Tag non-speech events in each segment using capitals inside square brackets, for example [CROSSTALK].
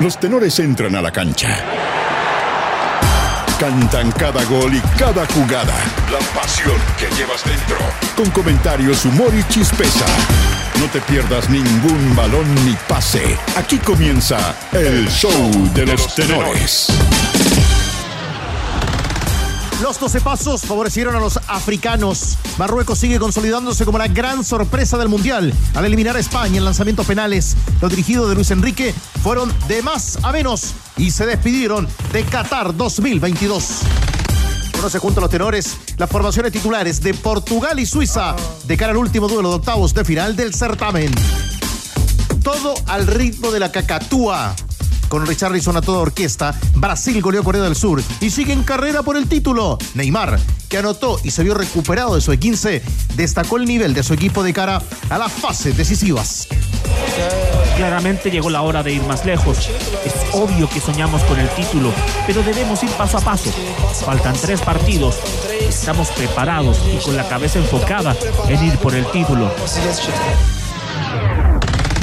Los tenores entran a la cancha. Cantan cada gol y cada jugada. La pasión que llevas dentro. Con comentarios, humor y chispeza. No te pierdas ningún balón ni pase. Aquí comienza el show de los tenores. Los 12 pasos favorecieron a los africanos. Marruecos sigue consolidándose como la gran sorpresa del Mundial. Al eliminar a España en lanzamientos penales, los dirigidos de Luis Enrique fueron de más a menos y se despidieron de Qatar 2022. Conoce junto a los tenores las formaciones titulares de Portugal y Suiza de cara al último duelo de octavos de final del certamen. Todo al ritmo de la cacatúa. Con Richarlison a toda orquesta, Brasil goleó Corea del Sur y sigue en carrera por el título. Neymar, que anotó y se vio recuperado de su E15, destacó el nivel de su equipo de cara a las fases decisivas. Claramente llegó la hora de ir más lejos. Es obvio que soñamos con el título, pero debemos ir paso a paso. Faltan tres partidos. Estamos preparados y con la cabeza enfocada en ir por el título.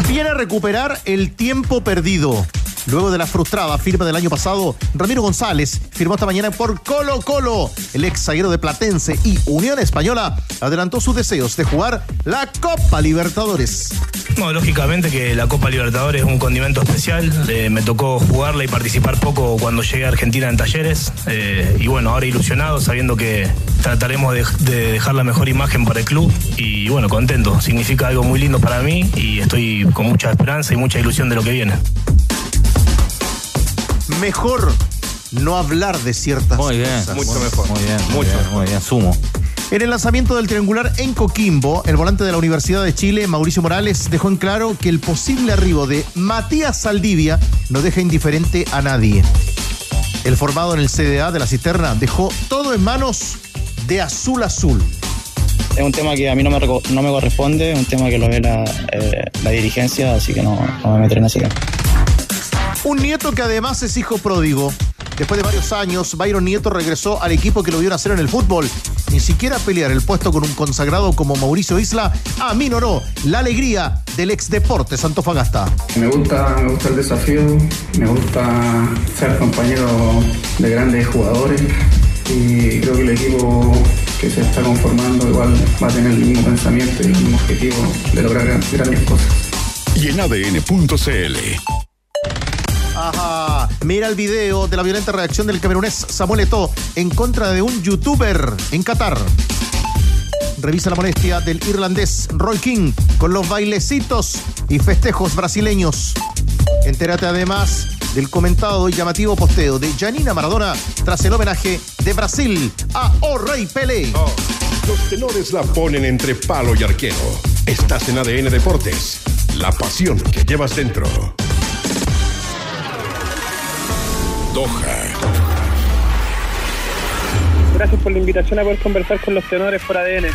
Viene a recuperar el tiempo perdido. Luego de la frustrada firma del año pasado, Ramiro González firmó esta mañana por Colo Colo. El ex zaguero de Platense y Unión Española adelantó sus deseos de jugar la Copa Libertadores. No, lógicamente que la Copa Libertadores es un condimento especial. Eh, me tocó jugarla y participar poco cuando llegué a Argentina en talleres. Eh, y bueno, ahora ilusionado, sabiendo que trataremos de, de dejar la mejor imagen para el club. Y bueno, contento. Significa algo muy lindo para mí y estoy con mucha esperanza y mucha ilusión de lo que viene. Mejor no hablar de ciertas Muy bien. cosas. Mucho mejor. Muy bien, muy bien, muy bien. Sumo. En el lanzamiento del triangular en Coquimbo, el volante de la Universidad de Chile, Mauricio Morales, dejó en claro que el posible arribo de Matías Saldivia no deja indiferente a nadie. El formado en el CDA de la cisterna dejó todo en manos de Azul Azul. Es un tema que a mí no me, reco- no me corresponde, es un tema que lo ve la, eh, la dirigencia, así que no, no me meteré en ese tema. Un nieto que además es hijo pródigo. Después de varios años, Byron Nieto regresó al equipo que lo vio nacer en el fútbol. Ni siquiera pelear el puesto con un consagrado como Mauricio Isla aminoró la alegría del ex deporte Santofagasta. Me gusta, me gusta el desafío, me gusta ser compañero de grandes jugadores y creo que el equipo que se está conformando igual va a tener el mismo pensamiento y el mismo objetivo de lograr gran- grandes cosas. Y en ADN.cl. Mira el video de la violenta reacción del camerunés Samuel Eto'o en contra de un youtuber en Qatar. Revisa la molestia del irlandés Roy King con los bailecitos y festejos brasileños. Entérate además del comentado y llamativo posteo de Janina Maradona tras el homenaje de Brasil a O Rey Pelé. Los tenores la ponen entre palo y arquero. Estás en ADN Deportes. La pasión que llevas dentro. Gracias por la invitación a poder conversar con los tenores por ADN.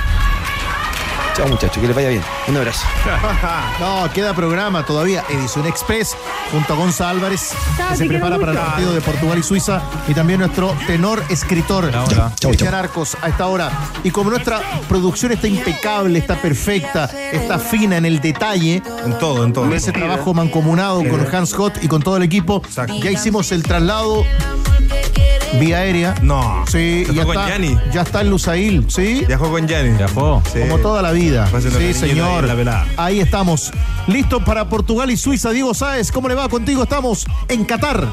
Chao muchachos, que les vaya bien. Un abrazo. [LAUGHS] No, queda programa todavía. Edición Express junto a Gonza Álvarez, que se prepara para el partido de Portugal y Suiza. Y también nuestro tenor escritor. Cristian Arcos, a esta hora. Y como nuestra producción está impecable, está perfecta, está fina en el detalle, En todo, en todo. ese trabajo mancomunado con Hans Hot y con todo el equipo, ya hicimos el traslado vía aérea. No. Sí, ¿Te ya con está, Gianni? ya está en Lusail, ¿sí? Viajó con Gianni. Viajó. Sí. Como toda la vida. Sí, ahí señor. la. Ahí estamos. Listo para Portugal y Suiza. Diego Sáez, ¿cómo le va contigo? Estamos en Qatar.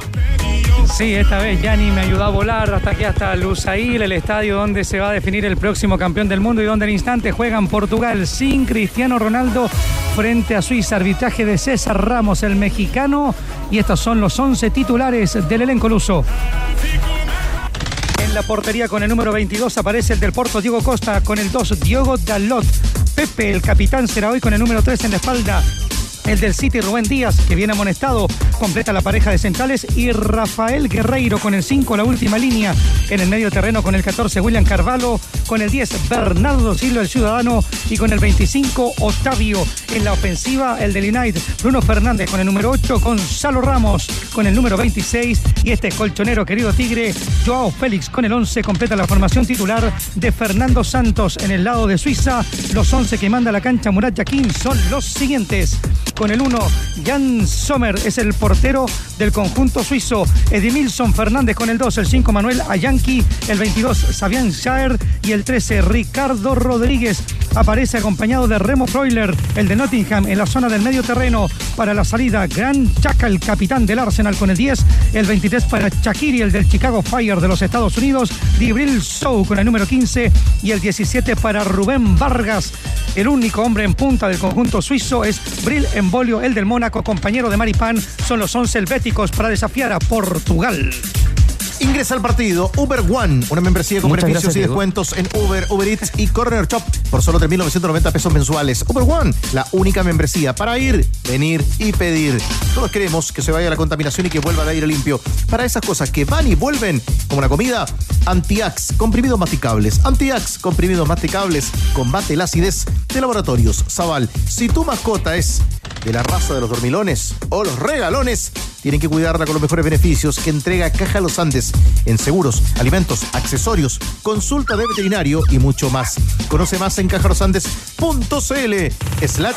Sí, esta vez Yanni me ayudó a volar hasta aquí, hasta Lusail, el estadio donde se va a definir el próximo campeón del mundo y donde al instante juegan Portugal sin Cristiano Ronaldo frente a Suiza. Arbitraje de César Ramos, el mexicano. Y estos son los 11 titulares del elenco luso. La portería con el número 22 aparece el del Porto Diego Costa, con el 2 Diogo Dalot. Pepe, el capitán, será hoy con el número 3 en la espalda. El del City Rubén Díaz, que viene amonestado, completa la pareja de centrales. Y Rafael Guerreiro con el 5, la última línea. En el medio terreno con el 14, William Carvalho. Con el 10, Bernardo Silva, el ciudadano. Y con el 25, Octavio. En la ofensiva, el del United, Bruno Fernández con el número 8, Gonzalo Ramos con el número 26. Y este colchonero querido Tigre, Joao Félix con el 11, completa la formación titular de Fernando Santos en el lado de Suiza. Los 11 que manda la cancha Murat Yaquín son los siguientes. Con el 1. Jan Sommer es el portero del conjunto suizo. Edimilson Fernández con el 2. El 5 Manuel Ayanqui. El 22 Sabian Schaer. Y el 13 Ricardo Rodríguez. Aparece acompañado de Remo Freuler, el de Nottingham, en la zona del medio terreno para la salida. Gran Chaca, el capitán del Arsenal con el 10. El 23 para Chakiri, el del Chicago Fire de los Estados Unidos. Dibril Sou con el número 15. Y el 17 para Rubén Vargas. El único hombre en punta del conjunto suizo es Bril Embolio, el del Mónaco, compañero de Maripán. Son los 11 helvéticos para desafiar a Portugal. Ingresa al partido Uber One, una membresía con Muchas beneficios gracias, y descuentos en Uber, Uber Eats y Corner Shop por solo 3.990 pesos mensuales. Uber One, la única membresía para ir, venir y pedir. Todos queremos que se vaya la contaminación y que vuelva el aire limpio. Para esas cosas que van y vuelven, como la comida, Antiax, comprimidos masticables. Antiax, comprimidos masticables, combate la acidez de laboratorios. Zaval, si tu mascota es de la raza de los dormilones o los regalones, tienen que cuidarla con los mejores beneficios que entrega Caja Los Andes en seguros, alimentos, accesorios, consulta de veterinario y mucho más. Conoce más en cajalosandes.cl slash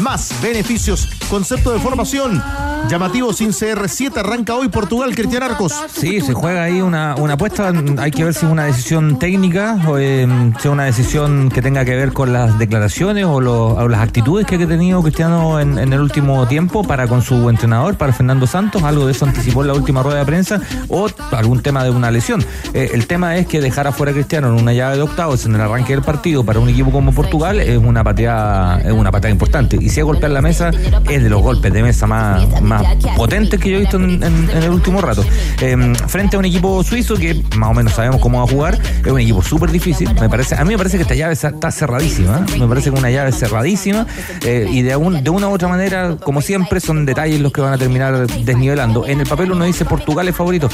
más beneficios. Concepto de formación. Llamativo sin CR7 arranca hoy Portugal, Cristian Arcos. Sí, se juega ahí una, una apuesta. Hay que ver si es una decisión técnica o eh, si es una decisión que tenga que ver con las declaraciones o, las actitudes que ha tenido Cristiano en el último tiempo para con su entrenador, para Fernando Santos. Algo de eso anticipó en la última rueda de prensa o algún tema de una lesión. Eh, el tema es que dejar afuera a Cristiano en una llave de octavos en el arranque del partido para un equipo como Portugal es una pateada, es una importante. Y si es golpear la mesa, es de los golpes de mesa más, más potentes que yo he visto en, el último rato. Eh, frente a un equipo suizo que más o menos sabemos cómo va a jugar, es un equipo súper difícil. Me parece, a mí me parece que esta llave está- cerradísima. ¿eh? Me parece que una llave cerradísima eh, y de, un- de una u otra manera, como siempre, son detalles los que van a terminar desnivelando. En el papel uno dice Portugal es favorito.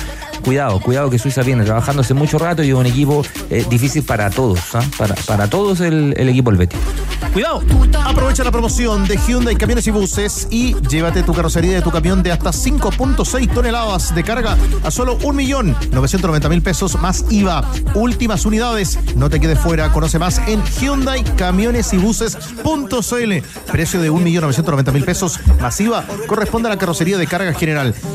Cuidado, cuidado que Suiza viene trabajando hace mucho rato y es un equipo eh, difícil para todos, ¿ah? para, para todos el, el equipo helvético. Cuidado. Aprovecha la promoción de Hyundai Camiones y Buses y llévate tu carrocería de tu camión de hasta 5.6 toneladas de carga a solo 1.990.000 pesos más IVA. Últimas unidades. No te quedes fuera. Conoce más en Hyundai Camiones y Buses.cl. Precio de 1.990.000 pesos más IVA corresponde a la carrocería de carga general.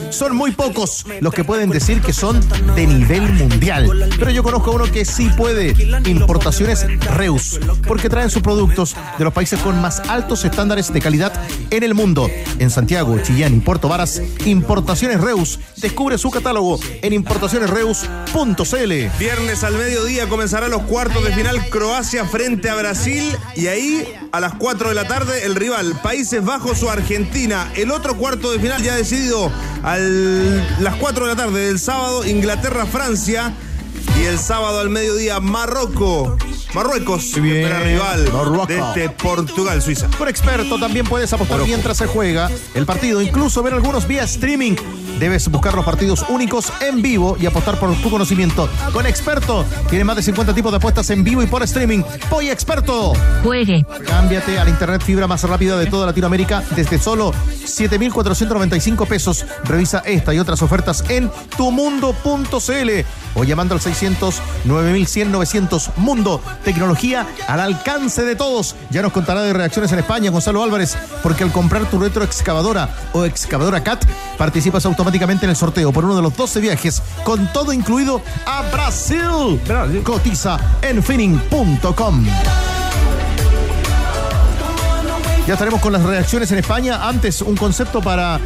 Son muy pocos los que pueden decir que son de nivel mundial. Pero yo conozco a uno que sí puede. Importaciones Reus. Porque traen sus productos de los países con más altos estándares de calidad en el mundo. En Santiago, Chillán y Puerto Varas, Importaciones Reus. Descubre su catálogo en importacionesreus.cl. Viernes al mediodía comenzarán los cuartos de final Croacia frente a Brasil y ahí a las 4 de la tarde el rival Países Bajos o Argentina. El otro cuarto de final ya decidido a las 4 de la tarde del sábado Inglaterra-Francia y el sábado al mediodía Marroco. Marruecos, espera rival Marruecos. de este Portugal-Suiza. Con experto también puedes apostar mientras se juega el partido, incluso ver algunos vía streaming. Debes buscar los partidos únicos en vivo y apostar por tu conocimiento. Con experto tiene más de 50 tipos de apuestas en vivo y por streaming. Voy experto. Juegue. Cámbiate a la internet fibra más rápida de toda Latinoamérica desde solo 7,495 pesos. Revisa esta y otras ofertas en tumundo.cl o llamando al 600 9100 900 Mundo. Tecnología al alcance de todos. Ya nos contará de reacciones en España Gonzalo Álvarez, porque al comprar tu retroexcavadora o excavadora CAT, participas automáticamente en el sorteo por uno de los 12 viajes con todo incluido a Brasil. Cotiza en finning.com. Ya estaremos con las reacciones en España. Antes, un concepto para,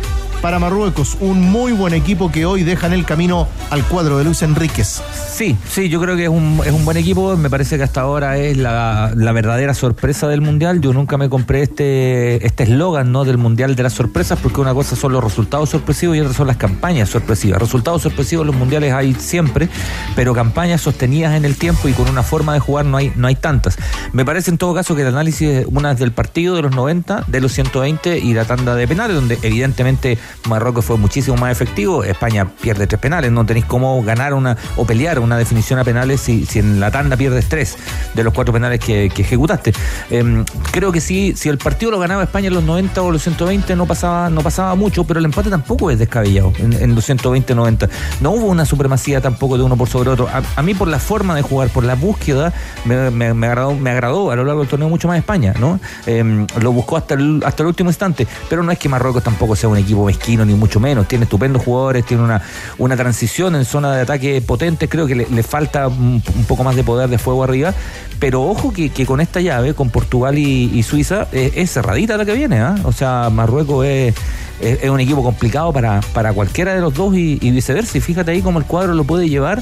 para Marruecos. Un muy buen equipo que hoy deja en el camino al cuadro de Luis Enríquez. Sí, sí, yo creo que es un, es un buen equipo. Me parece que hasta ahora es la, la verdadera sorpresa del Mundial. Yo nunca me compré este este eslogan ¿no? del Mundial de las sorpresas, porque una cosa son los resultados sorpresivos y otra son las campañas sorpresivas. Resultados sorpresivos en los mundiales hay siempre, pero campañas sostenidas en el tiempo y con una forma de jugar no hay, no hay tantas. Me parece en todo caso que el análisis, una es del partido de los 90, de los 120 y la tanda de penales, donde evidentemente Marruecos fue muchísimo más efectivo, España pierde tres penales, no tenéis cómo ganar una o pelear una definición a penales si, en la tanda pierdes tres de los cuatro penales que, ejecutaste. Em, creo que sí, si el partido lo ganaba España en los 90 o los 120 no pasaba, no pasaba mucho, pero el empate tampoco es descabellado en, los 120-90. No hubo una supremacía tampoco de uno por sobre otro. A, mí por la forma de jugar, por la búsqueda, me, me- me agradó, me agradó a lo largo del torneo mucho más España, ¿no? Em, lo buscó hasta el, hasta el último instante, pero no es que Marruecos tampoco sea un equipo mezquino, ni mucho menos. Tiene estupendos jugadores, tiene una, una transición en zona de ataque potente, creo que le, falta un, poco más de poder de fuego arriba, pero ojo que, que con esta llave, con Portugal y, Suiza, eh, es cerradita la que viene, ¿ah? O sea, Marruecos es, es, es un equipo complicado para, para cualquiera de los dos y, y viceversa. Y fíjate ahí cómo el cuadro lo puede llevar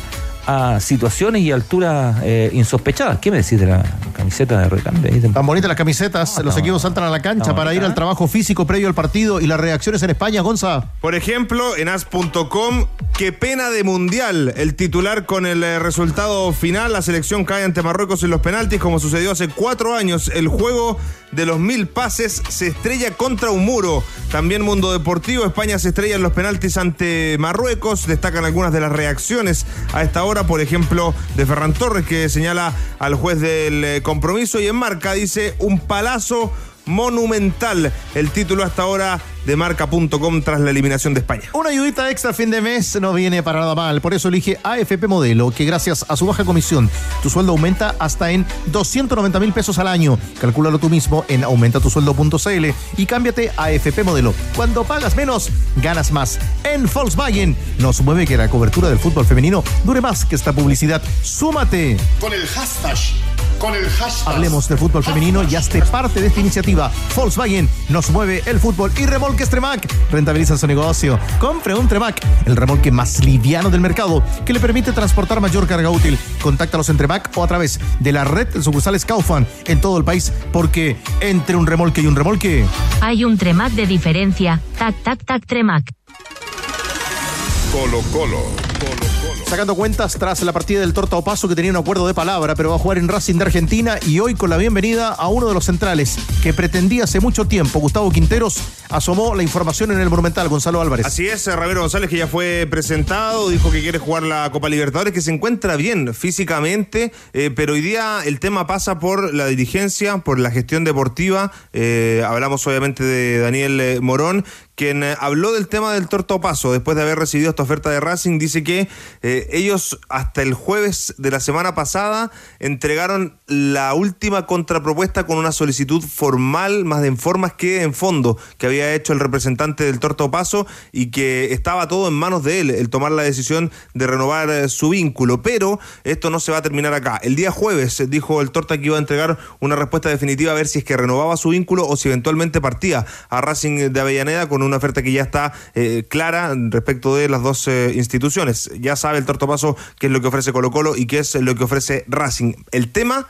a situaciones y alturas eh, insospechadas. ¿Qué me decís de la camiseta de recambio? ahí? Tan bonitas las camisetas. Los equipos saltan a la cancha para ir al trabajo físico previo al partido y las reacciones en España, Gonza. Por ejemplo, en as.com, qué pena de mundial. El titular con el eh, resultado final, la selección cae ante Marruecos en los penaltis, como sucedió hace cuatro años. El juego de los mil pases se estrella contra un muro. También Mundo Deportivo, España se estrella en los penaltis ante Marruecos. Destacan algunas de las reacciones a esta hora, por ejemplo, de Ferran Torres, que señala al juez del eh, compromiso. Y en marca dice un palazo monumental. El título hasta ahora de marca.com tras la eliminación de España. Una ayudita extra a fin de mes no viene para nada mal. Por eso elige AFP Modelo, que gracias a su baja comisión, tu sueldo aumenta hasta en 290 mil pesos al año. Calcúlalo tú mismo en aumentatusueldo.cl y cámbiate a AFP Modelo. Cuando pagas menos, ganas más. En Volkswagen nos mueve que la cobertura del fútbol femenino dure más que esta publicidad. ¡Súmate! Con el hashtag. Con el hashtag. Hablemos de fútbol femenino y hazte parte de esta iniciativa. Volkswagen nos mueve el fútbol y remolques Tremac rentabiliza su negocio. Compre un Tremac, el remolque más liviano del mercado que le permite transportar mayor carga útil. Contáctalos en Tremac o a través de la red de sucursales Kaufman en todo el país porque entre un remolque y un remolque Hay un Tremac de diferencia. Tac, tac, tac, Tremac. Colo Colo. Sacando cuentas tras la partida del Torta Paso que tenía un acuerdo de palabra, pero va a jugar en Racing de Argentina y hoy con la bienvenida a uno de los centrales que pretendía hace mucho tiempo, Gustavo Quinteros, asomó la información en el Monumental, Gonzalo Álvarez. Así es, Ramiro González que ya fue presentado, dijo que quiere jugar la Copa Libertadores, que se encuentra bien físicamente, eh, pero hoy día el tema pasa por la dirigencia, por la gestión deportiva. Eh, hablamos obviamente de Daniel eh, Morón, quien eh, habló del tema del Torto Paso después de haber recibido esta oferta de Racing, dice que eh, ellos hasta el jueves de la semana pasada entregaron la última contrapropuesta con una solicitud formal, más en formas que en fondo, que había hecho el representante del Torto Paso y que estaba todo en manos de él, el tomar la decisión de renovar eh, su vínculo. Pero esto no se va a terminar acá. El día jueves dijo el Torta que iba a entregar una respuesta definitiva a ver si es que renovaba su vínculo o si eventualmente partía a Racing de Avellaneda con una oferta que ya está eh, clara respecto de las dos eh, instituciones. Ya sabe el Torto Paso qué es lo que ofrece Colo Colo y qué es lo que ofrece Racing. El tema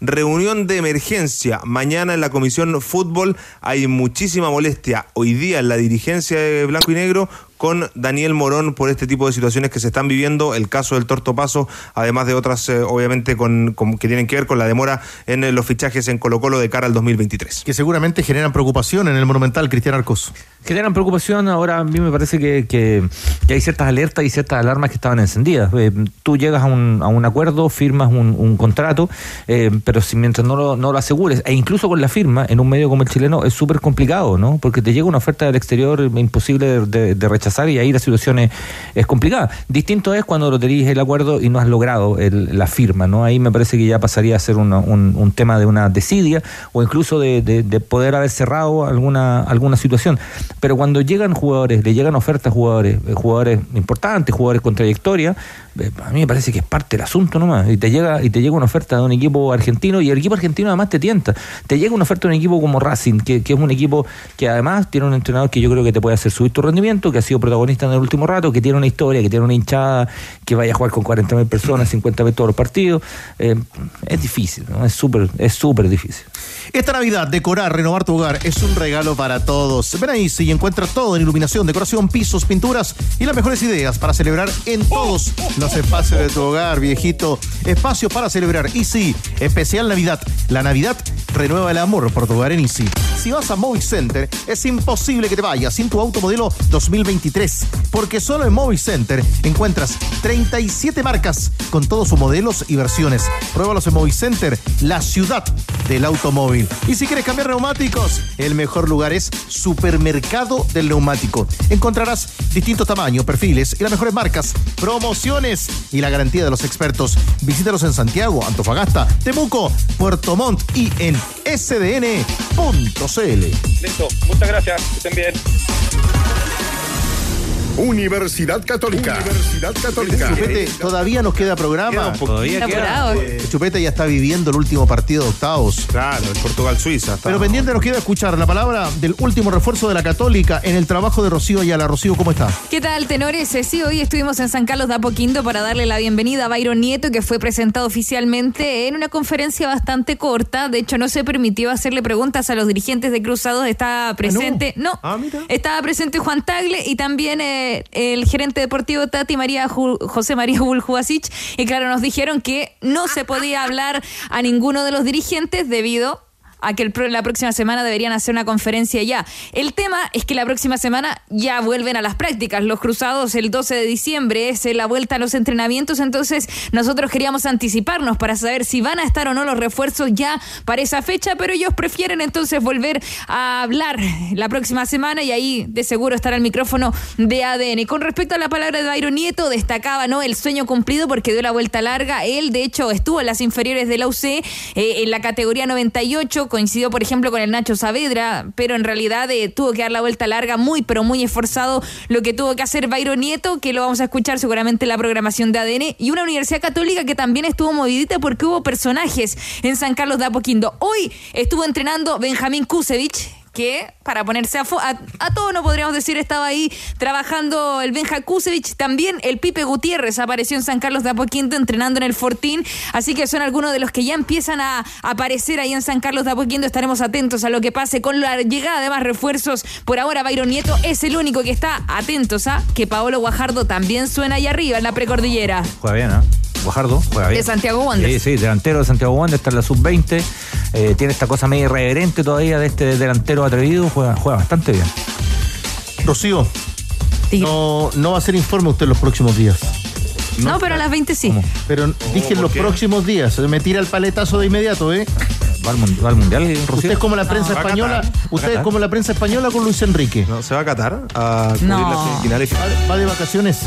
Reunión de emergencia. Mañana en la Comisión Fútbol hay muchísima molestia. Hoy día en la dirigencia de Blanco y Negro con Daniel Morón por este tipo de situaciones que se están viviendo, el caso del Torto Paso, además de otras, eh, obviamente, con, con- que tienen que ver con la demora en eh, los fichajes en Colo Colo de cara al 2023. Que seguramente generan preocupación en el Monumental, Cristian Arcos. Generan preocupación, ahora a mí me parece que, que- que hay ciertas alertas y ciertas alarmas que estaban encendidas. Eh, tú llegas a un, a un acuerdo, firmas un, un contrato, eh, pero si mientras no lo, no lo asegures, e incluso con la firma en un medio como el chileno, es súper complicado, ¿no? Porque te llega una oferta del exterior imposible de, de- de rechazar y ahí la situación es, es complicada. Distinto es cuando lo tenés el acuerdo y no has logrado el- la firma, ¿no? Ahí me parece que ya pasaría a ser una- un, un tema de una desidia o incluso de, de- de poder haber cerrado alguna, alguna situación. Pero cuando llegan jugadores, le llegan ofertas a jugadores, eh, jugadores importantes, jugadores con trayectoria, a mí me parece que es parte del asunto nomás. Y te llega, y te llega una oferta de un equipo argentino, y el equipo argentino además te tienta. Te llega una oferta de un equipo como Racing, que, que es un equipo que además tiene un entrenador que yo creo que te puede hacer subir tu rendimiento, que ha sido protagonista en el último rato, que tiene una historia, que tiene una hinchada, que vaya a jugar con 40 mil personas, 50 mil todos los partidos. Eh, es difícil, ¿no? Es súper, es súper difícil. Esta Navidad, decorar, renovar tu hogar es un regalo para todos. Ven a Easy y encuentra todo en iluminación, decoración, pisos, pinturas y las mejores ideas para celebrar en todos los espacios de tu hogar, viejito. Espacio para celebrar. Easy, especial Navidad. La Navidad renueva el amor por tu hogar en Easy. Si vas a Movic Center, es imposible que te vayas sin tu auto modelo 2023, porque solo en Movic Center encuentras 37 marcas con todos sus modelos y versiones. Pruébalos en Movic Center, la ciudad del automóvil. Y si quieres cambiar neumáticos, el mejor lugar es Supermercado del Neumático. Encontrarás distintos tamaños, perfiles y las mejores marcas, promociones y la garantía de los expertos. Visítalos en Santiago, Antofagasta, Temuco, Puerto Montt y en sdn.cl. Listo, muchas gracias, que estén bien. Universidad Católica. Universidad Católica. Chupete, todavía nos queda programa. Todavía apurado. Eh, Chupete ya está viviendo el último partido de octavos. Claro, el Portugal-Suiza. Pero pendiente nos queda escuchar la palabra del último refuerzo de la Católica en el trabajo de Rocío Ayala. Rocío, ¿cómo está? ¿Qué tal, tenores? Eh, Sí, hoy estuvimos en San Carlos de Apoquindo para darle la bienvenida a Byron Nieto, que fue presentado oficialmente en una conferencia bastante corta. De hecho, no se permitió hacerle preguntas a los dirigentes de Cruzados. Estaba presente, no, Ah, mira. estaba presente Juan Tagle y también eh, el gerente deportivo Tati María Ju- José María Buljubasic. Y claro, nos dijeron que no se podía hablar a ninguno de los dirigentes debido a que el la próxima semana deberían hacer una conferencia ya. El tema es que la próxima semana ya vuelven a las prácticas. Los cruzados el 12 de diciembre es la vuelta a los entrenamientos, entonces nosotros queríamos anticiparnos para saber si van a estar o no los refuerzos ya para esa fecha, pero ellos prefieren entonces volver a hablar la próxima semana y ahí de seguro estará el micrófono de ADN. Con respecto a la palabra de Byron Nieto, destacaba no el sueño cumplido porque dio la vuelta larga. Él, de hecho, estuvo en las inferiores de la UC eh, en la categoría 98, coincidió, por ejemplo, con el Nacho Saavedra, pero en realidad eh, tuvo que dar la vuelta larga, muy, pero muy esforzado lo que tuvo que hacer Byron Nieto, que lo vamos a escuchar seguramente en la programación de ADN, y una universidad católica que también estuvo movidita porque hubo personajes en San Carlos de Apoquindo. Hoy estuvo entrenando Benjamín Kusevich, que para ponerse a, a, a todo no podríamos decir estaba ahí trabajando el Benja Kusevich, también el Pipe Gutiérrez apareció en San Carlos de Apoquindo entrenando en el Fortín, así que son algunos de los que ya empiezan a aparecer ahí en San Carlos de Apoquindo, estaremos atentos a lo que pase con la llegada de más refuerzos, por ahora Byron Nieto es el único que está atentos a que Paolo Guajardo también suena ahí arriba en la precordillera. Juega bien, ¿eh? Guajardo, juega bien. De Santiago Wanderers. Sí, sí, delantero de Santiago Wander, está en la sub-20. eh, tiene esta cosa medio irreverente todavía de este delantero atrevido. Juega, juega bastante bien. Rocío, no, no va a ser informe usted en los próximos días. No, pero a las 20 sí. Pero dije en los próximos días. Me tira el paletazo de inmediato, ¿eh? ¿Va al, mun- va al mundial, Rocío? Usted es como la prensa española. Usted es como la prensa española con Luis Enrique. No, ¿Se va a Qatar a cubrir No. las semifinales? ¿Va, va de vacaciones?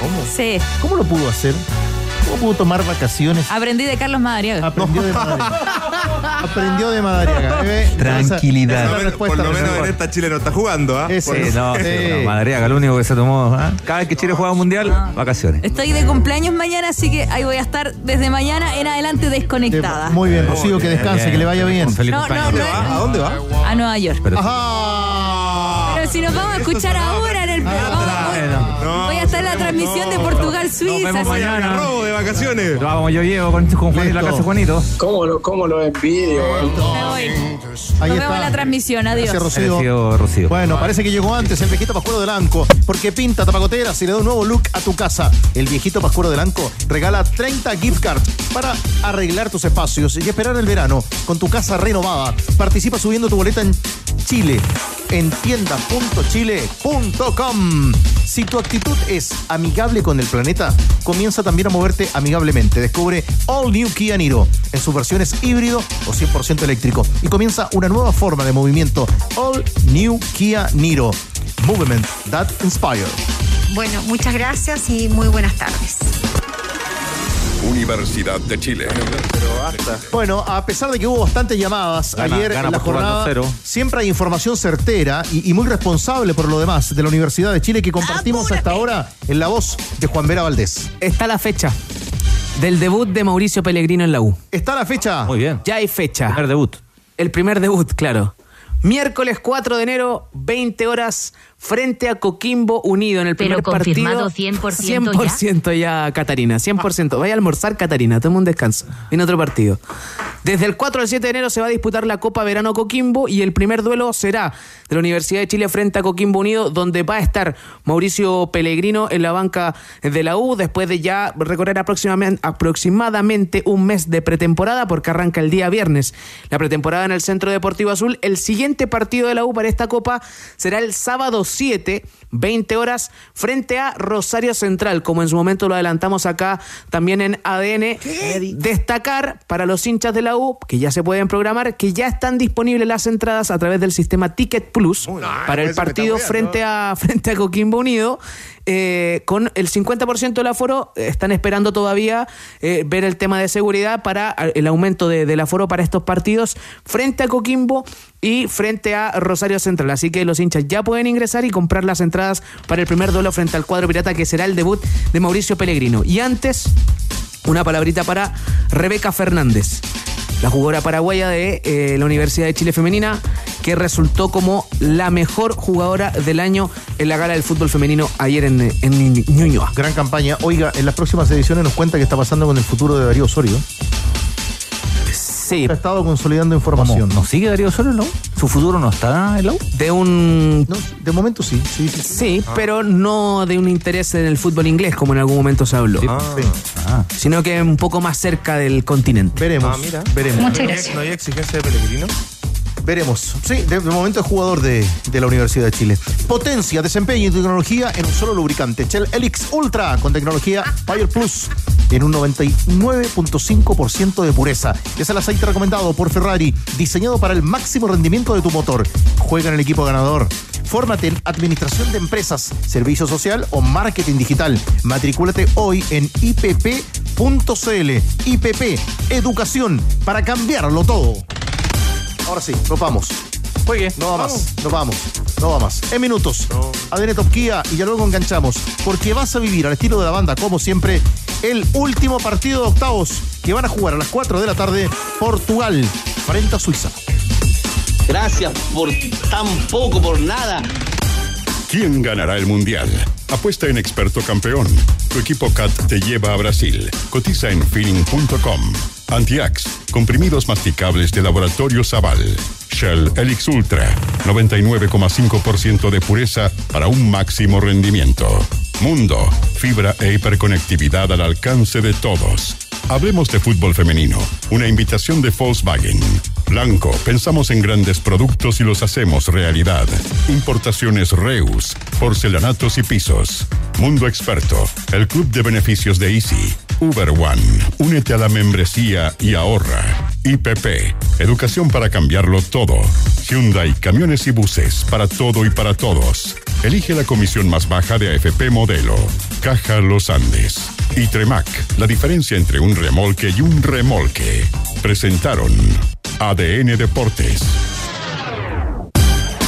¿Cómo? Sí, ¿Cómo lo pudo hacer? ¿Cómo pudo tomar vacaciones? aprendí de Carlos Madariaga. Aprendió de [LAUGHS] Madariaga. Aprendió de Madariaga. [LAUGHS] ¿eh? Tranquilidad. Esa- esa es Por la lo menos- respuesta, por lo menos Rocío. en esta Chile no está jugando, ¿ah? Por- Sí, no, sí, Sí. no, Madariaga, lo único que se tomó. ¿ah? Cada vez que Chile juega un mundial, vacaciones. Estoy de cumpleaños mañana, así que ahí voy a estar desde mañana en adelante desconectada. Muy bien, Rocío, que descanse, Bien, que le vaya bien. Feliz No, cumpleaños. no, ¿Dónde va? ¿A dónde va? A Nueva York. Pero- Ajá. Si nos vamos a escuchar ahora en el programa, No, voy a estar en la transmisión de Portugal-Suiza. mañana. Robo de vacaciones. Lo hago yo llevo con, con Juan y la casa de Juanito. ¿Cómo lo, cómo lo envidio? Me voy. Nos Ahí vemos en la transmisión. Adiós. Gracias, Rocío. Bueno, parece que llegó antes el viejito Pascuero del Anco, porque pinta tapacoteras y le da un nuevo look a tu casa. El viejito Pascuero del Anco regala 30 gift cards para arreglar tus espacios y esperar el verano con tu casa renovada. Participa subiendo tu boleta en Chile, en tienda.chile.com. Si tu actitud es amigable con el planeta, comienza también a moverte amigablemente. Descubre All New Kia Niro en sus versiones híbrido o 100% eléctrico y comienza una nueva forma de movimiento. All New Kia Niro. Movement that inspire. Bueno, muchas gracias y muy buenas tardes. Universidad de Chile. Bueno, a pesar de que hubo bastantes llamadas Gana- ayer gana en la jornada, 2-0. siempre hay información certera y, y muy responsable por lo demás de la Universidad de Chile que compartimos hasta ahora en la voz de Juan Vera Valdés. Está la fecha del debut de Mauricio Pellegrino en la U. ¿Está la fecha? Muy bien. Ya hay fecha. Primer debut. El primer debut, claro. Miércoles 4 de enero, 20 horas, frente a Coquimbo Unido en el Pero primer confirmado partido. 100% ya. 100% ya, Catarina. 100%. Vaya a almorzar, Catarina. Toma un descanso. Viene otro partido. Desde el 4 al 7 de enero se va a disputar la Copa Verano Coquimbo y el primer duelo será de la Universidad de Chile frente a Coquimbo Unido, donde va a estar Mauricio Pellegrino en la banca de la U, después de ya recorrer aproximadamente, aproximadamente un mes de pretemporada, porque arranca el día viernes la pretemporada en el Centro Deportivo Azul. El siguiente partido de la U para esta Copa será el sábado 7, 20 horas, frente a Rosario Central, como en su momento lo adelantamos acá también en ADN. Destacar para los hinchas de la U, que ya se pueden programar, que ya están disponibles las entradas a través del sistema Ticket Plus para el eso me partido frente a, [LAUGHS] frente a Coquimbo Unido. Eh, con el 50% del aforo, eh, están esperando todavía eh, ver el tema de seguridad para el aumento de- del aforo para estos partidos frente a Coquimbo y frente a Rosario Central. Así que los hinchas ya pueden ingresar y comprar las entradas para el primer duelo frente al cuadro pirata, que será el debut de Mauricio Pellegrino. Y antes, una palabrita para Rebeca Fernández, la jugadora paraguaya de eh, la Universidad de Chile Femenina, que resultó como la mejor jugadora del año en la gala del fútbol femenino ayer en, en Ñuñoa. Gran campaña. Oiga, en las próximas ediciones nos cuenta qué está pasando con el futuro de Darío Osorio. Sí. Ha estado consolidando información. ¿No sigue Darío Osorio en la U? ¿Su futuro no está en la U? De un... de momento sí, sí, sí. Sí, pero no de un interés en el fútbol inglés, como en algún momento se habló. Ah. Sino que un poco más cerca del continente. Veremos. Ah, mira. Veremos. Muchas ¿No hay- gracias. ¿No hay exigencia de Pellegrino? Veremos. Sí, de, de momento es jugador de, de la Universidad de Chile. Potencia, desempeño y tecnología en un solo lubricante. Shell Helix Ultra con tecnología Fire Plus en un 99.5% de pureza. Es el aceite recomendado por Ferrari, diseñado para el máximo rendimiento de tu motor. Juega en el equipo ganador. Fórmate en Administración de Empresas, Servicio Social o Marketing Digital. Matricúlate hoy en ipp.cl. IPP, Educación, para cambiarlo todo. Ahora sí, nos vamos. Juegue. No va más, no vamos, no va más. En minutos, ADN Top Kia y ya luego enganchamos, porque vas a vivir al estilo de la banda, como siempre, el último partido de octavos que van a jugar a las 4 de la tarde, Portugal frente a Suiza. Gracias por tan poco, por nada. ¿Quién ganará el Mundial? Apuesta en Experto Campeón. Tu equipo CAT te lleva a Brasil. Cotiza en feeling.com. Antiax, comprimidos masticables de laboratorio Zaval. Shell Helix Ultra, 99,5% de pureza para un máximo rendimiento. Mundo, fibra e hiperconectividad al alcance de todos. Hablemos de fútbol femenino. Una invitación de Volkswagen. Blanco, pensamos en grandes productos y los hacemos realidad. Importaciones Reus, porcelanatos y pisos. Mundo Experto, el club de beneficios de Easy. Uber One, únete a la membresía y ahorra. IPP, educación para cambiarlo todo. Hyundai, camiones y buses, para todo y para todos. Elige la comisión más baja de AFP Modelo. Caja Los Andes. Y Tremac, la diferencia entre un remolque y un remolque. Presentaron ADN Deportes.